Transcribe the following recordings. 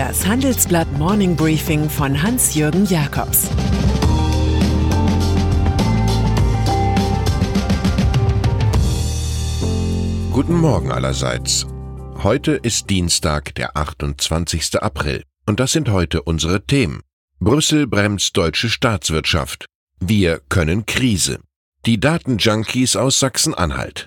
Das Handelsblatt Morning Briefing von Hans-Jürgen Jakobs Guten Morgen allerseits. Heute ist Dienstag, der 28. April. Und das sind heute unsere Themen. Brüssel bremst deutsche Staatswirtschaft. Wir können Krise. Die Datenjunkies aus Sachsen-Anhalt.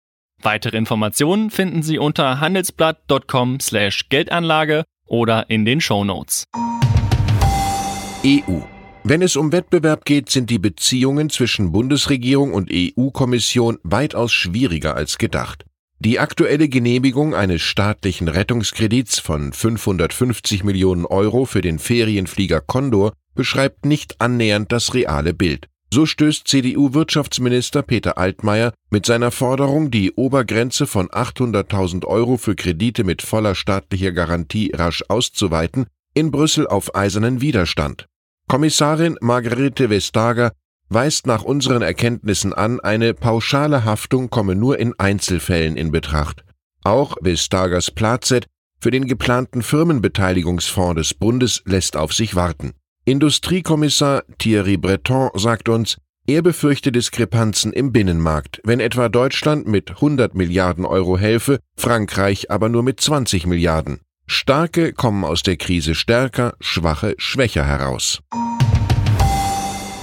Weitere Informationen finden Sie unter handelsblatt.com/geldanlage oder in den Show Notes. EU. Wenn es um Wettbewerb geht, sind die Beziehungen zwischen Bundesregierung und EU-Kommission weitaus schwieriger als gedacht. Die aktuelle Genehmigung eines staatlichen Rettungskredits von 550 Millionen Euro für den Ferienflieger Condor beschreibt nicht annähernd das reale Bild. So stößt CDU-Wirtschaftsminister Peter Altmaier mit seiner Forderung, die Obergrenze von 800.000 Euro für Kredite mit voller staatlicher Garantie rasch auszuweiten, in Brüssel auf eisernen Widerstand. Kommissarin Margarete Vestager weist nach unseren Erkenntnissen an, eine pauschale Haftung komme nur in Einzelfällen in Betracht. Auch Vestagers Plazet für den geplanten Firmenbeteiligungsfonds des Bundes lässt auf sich warten. Industriekommissar Thierry Breton sagt uns, er befürchte Diskrepanzen im Binnenmarkt, wenn etwa Deutschland mit 100 Milliarden Euro helfe, Frankreich aber nur mit 20 Milliarden. Starke kommen aus der Krise stärker, schwache schwächer heraus.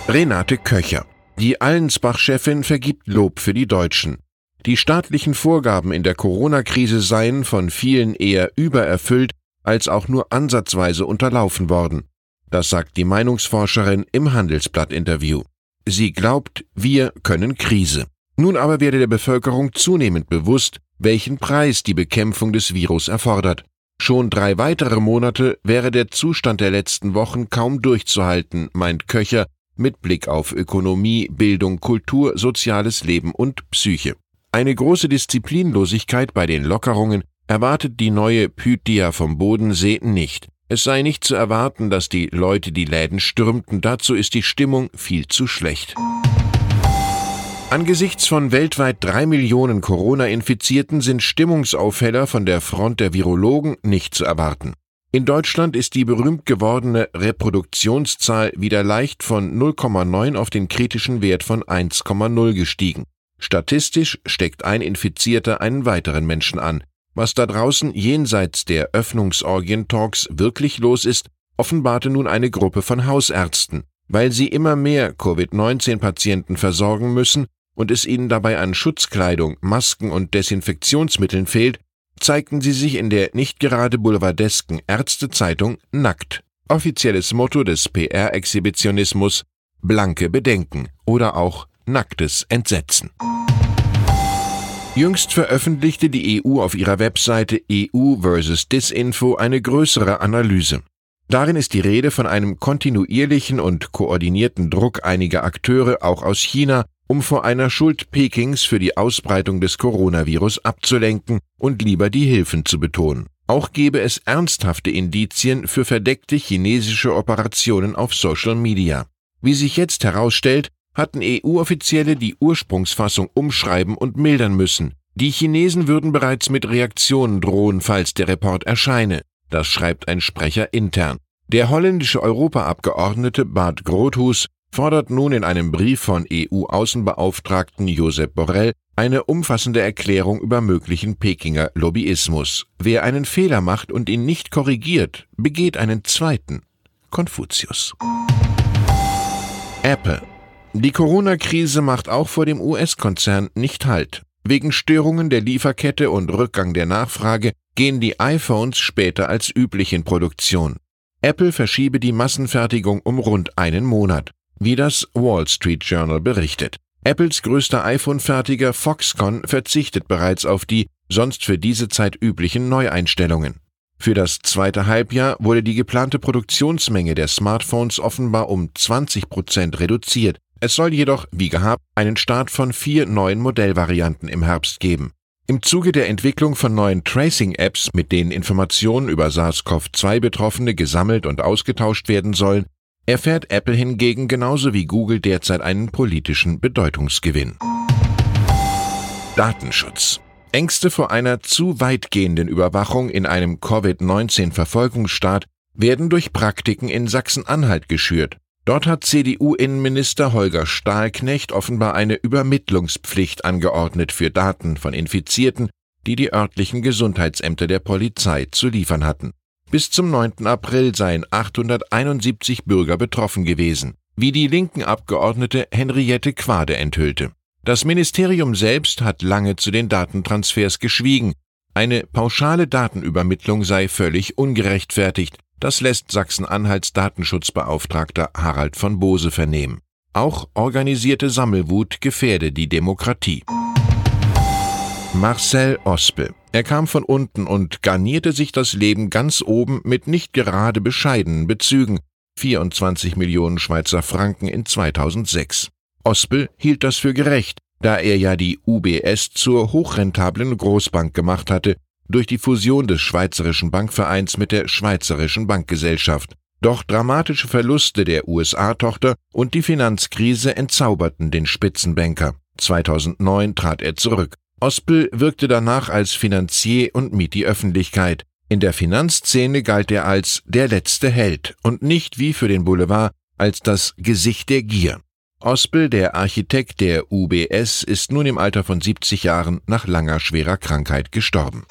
Renate Köcher. Die Allensbach-Chefin vergibt Lob für die Deutschen. Die staatlichen Vorgaben in der Corona-Krise seien von vielen eher übererfüllt als auch nur ansatzweise unterlaufen worden. Das sagt die Meinungsforscherin im Handelsblatt-Interview. Sie glaubt, wir können Krise. Nun aber werde der Bevölkerung zunehmend bewusst, welchen Preis die Bekämpfung des Virus erfordert. Schon drei weitere Monate wäre der Zustand der letzten Wochen kaum durchzuhalten, meint Köcher, mit Blick auf Ökonomie, Bildung, Kultur, soziales Leben und Psyche. Eine große Disziplinlosigkeit bei den Lockerungen erwartet die neue Pythia vom Bodensee nicht. Es sei nicht zu erwarten, dass die Leute die Läden stürmten, dazu ist die Stimmung viel zu schlecht. Angesichts von weltweit drei Millionen Corona-Infizierten sind Stimmungsaufheller von der Front der Virologen nicht zu erwarten. In Deutschland ist die berühmt gewordene Reproduktionszahl wieder leicht von 0,9 auf den kritischen Wert von 1,0 gestiegen. Statistisch steckt ein Infizierter einen weiteren Menschen an. Was da draußen jenseits der Öffnungsorgien-Talks wirklich los ist, offenbarte nun eine Gruppe von Hausärzten. Weil sie immer mehr Covid-19-Patienten versorgen müssen und es ihnen dabei an Schutzkleidung, Masken und Desinfektionsmitteln fehlt, zeigten sie sich in der nicht gerade boulevardesken Ärztezeitung nackt. Offizielles Motto des PR-Exhibitionismus blanke Bedenken oder auch nacktes Entsetzen. Jüngst veröffentlichte die EU auf ihrer Webseite EU vs. Disinfo eine größere Analyse. Darin ist die Rede von einem kontinuierlichen und koordinierten Druck einiger Akteure auch aus China, um vor einer Schuld Pekings für die Ausbreitung des Coronavirus abzulenken und lieber die Hilfen zu betonen. Auch gebe es ernsthafte Indizien für verdeckte chinesische Operationen auf Social Media. Wie sich jetzt herausstellt, hatten EU-Offizielle die Ursprungsfassung umschreiben und mildern müssen. Die Chinesen würden bereits mit Reaktionen drohen, falls der Report erscheine. Das schreibt ein Sprecher intern. Der holländische Europaabgeordnete Bart Grothus fordert nun in einem Brief von EU-Außenbeauftragten Josep Borrell eine umfassende Erklärung über möglichen Pekinger Lobbyismus. Wer einen Fehler macht und ihn nicht korrigiert, begeht einen zweiten. Konfuzius. Apple die Corona-Krise macht auch vor dem US-Konzern nicht Halt. Wegen Störungen der Lieferkette und Rückgang der Nachfrage gehen die iPhones später als üblich in Produktion. Apple verschiebe die Massenfertigung um rund einen Monat, wie das Wall Street Journal berichtet. Apples größter iPhone-Fertiger Foxconn verzichtet bereits auf die sonst für diese Zeit üblichen Neueinstellungen. Für das zweite Halbjahr wurde die geplante Produktionsmenge der Smartphones offenbar um 20 Prozent reduziert. Es soll jedoch, wie gehabt, einen Start von vier neuen Modellvarianten im Herbst geben. Im Zuge der Entwicklung von neuen Tracing-Apps, mit denen Informationen über SARS-CoV-2-Betroffene gesammelt und ausgetauscht werden sollen, erfährt Apple hingegen genauso wie Google derzeit einen politischen Bedeutungsgewinn. Datenschutz Ängste vor einer zu weitgehenden Überwachung in einem Covid-19-Verfolgungsstaat werden durch Praktiken in Sachsen-Anhalt geschürt. Dort hat CDU-Innenminister Holger Stahlknecht offenbar eine Übermittlungspflicht angeordnet für Daten von Infizierten, die die örtlichen Gesundheitsämter der Polizei zu liefern hatten. Bis zum 9. April seien 871 Bürger betroffen gewesen, wie die linken Abgeordnete Henriette Quade enthüllte. Das Ministerium selbst hat lange zu den Datentransfers geschwiegen. Eine pauschale Datenübermittlung sei völlig ungerechtfertigt. Das lässt Sachsen-Anhalts Datenschutzbeauftragter Harald von Bose vernehmen. Auch organisierte Sammelwut gefährde die Demokratie. Marcel Ospel. Er kam von unten und garnierte sich das Leben ganz oben mit nicht gerade bescheidenen Bezügen. 24 Millionen Schweizer Franken in 2006. Ospel hielt das für gerecht, da er ja die UBS zur hochrentablen Großbank gemacht hatte, durch die Fusion des Schweizerischen Bankvereins mit der Schweizerischen Bankgesellschaft. Doch dramatische Verluste der USA-Tochter und die Finanzkrise entzauberten den Spitzenbanker. 2009 trat er zurück. Ospel wirkte danach als Finanzier und mied die Öffentlichkeit. In der Finanzszene galt er als der letzte Held und nicht wie für den Boulevard als das Gesicht der Gier. Ospel, der Architekt der UBS, ist nun im Alter von 70 Jahren nach langer schwerer Krankheit gestorben.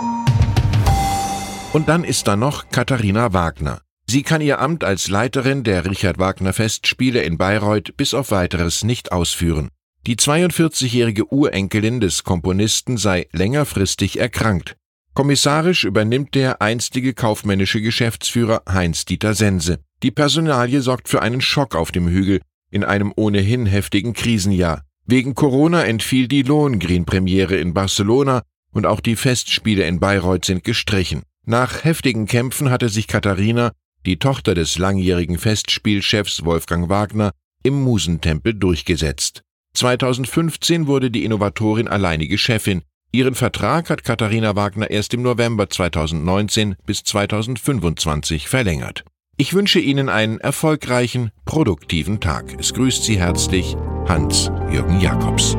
Und dann ist da noch Katharina Wagner. Sie kann ihr Amt als Leiterin der Richard Wagner Festspiele in Bayreuth bis auf weiteres nicht ausführen. Die 42-jährige Urenkelin des Komponisten sei längerfristig erkrankt. Kommissarisch übernimmt der einstige kaufmännische Geschäftsführer Heinz-Dieter Sense. Die Personalie sorgt für einen Schock auf dem Hügel, in einem ohnehin heftigen Krisenjahr. Wegen Corona entfiel die Lohengrin-Premiere in Barcelona und auch die Festspiele in Bayreuth sind gestrichen. Nach heftigen Kämpfen hatte sich Katharina, die Tochter des langjährigen Festspielchefs Wolfgang Wagner, im Musentempel durchgesetzt. 2015 wurde die Innovatorin alleinige Chefin. Ihren Vertrag hat Katharina Wagner erst im November 2019 bis 2025 verlängert. Ich wünsche Ihnen einen erfolgreichen, produktiven Tag. Es grüßt Sie herzlich Hans-Jürgen Jakobs.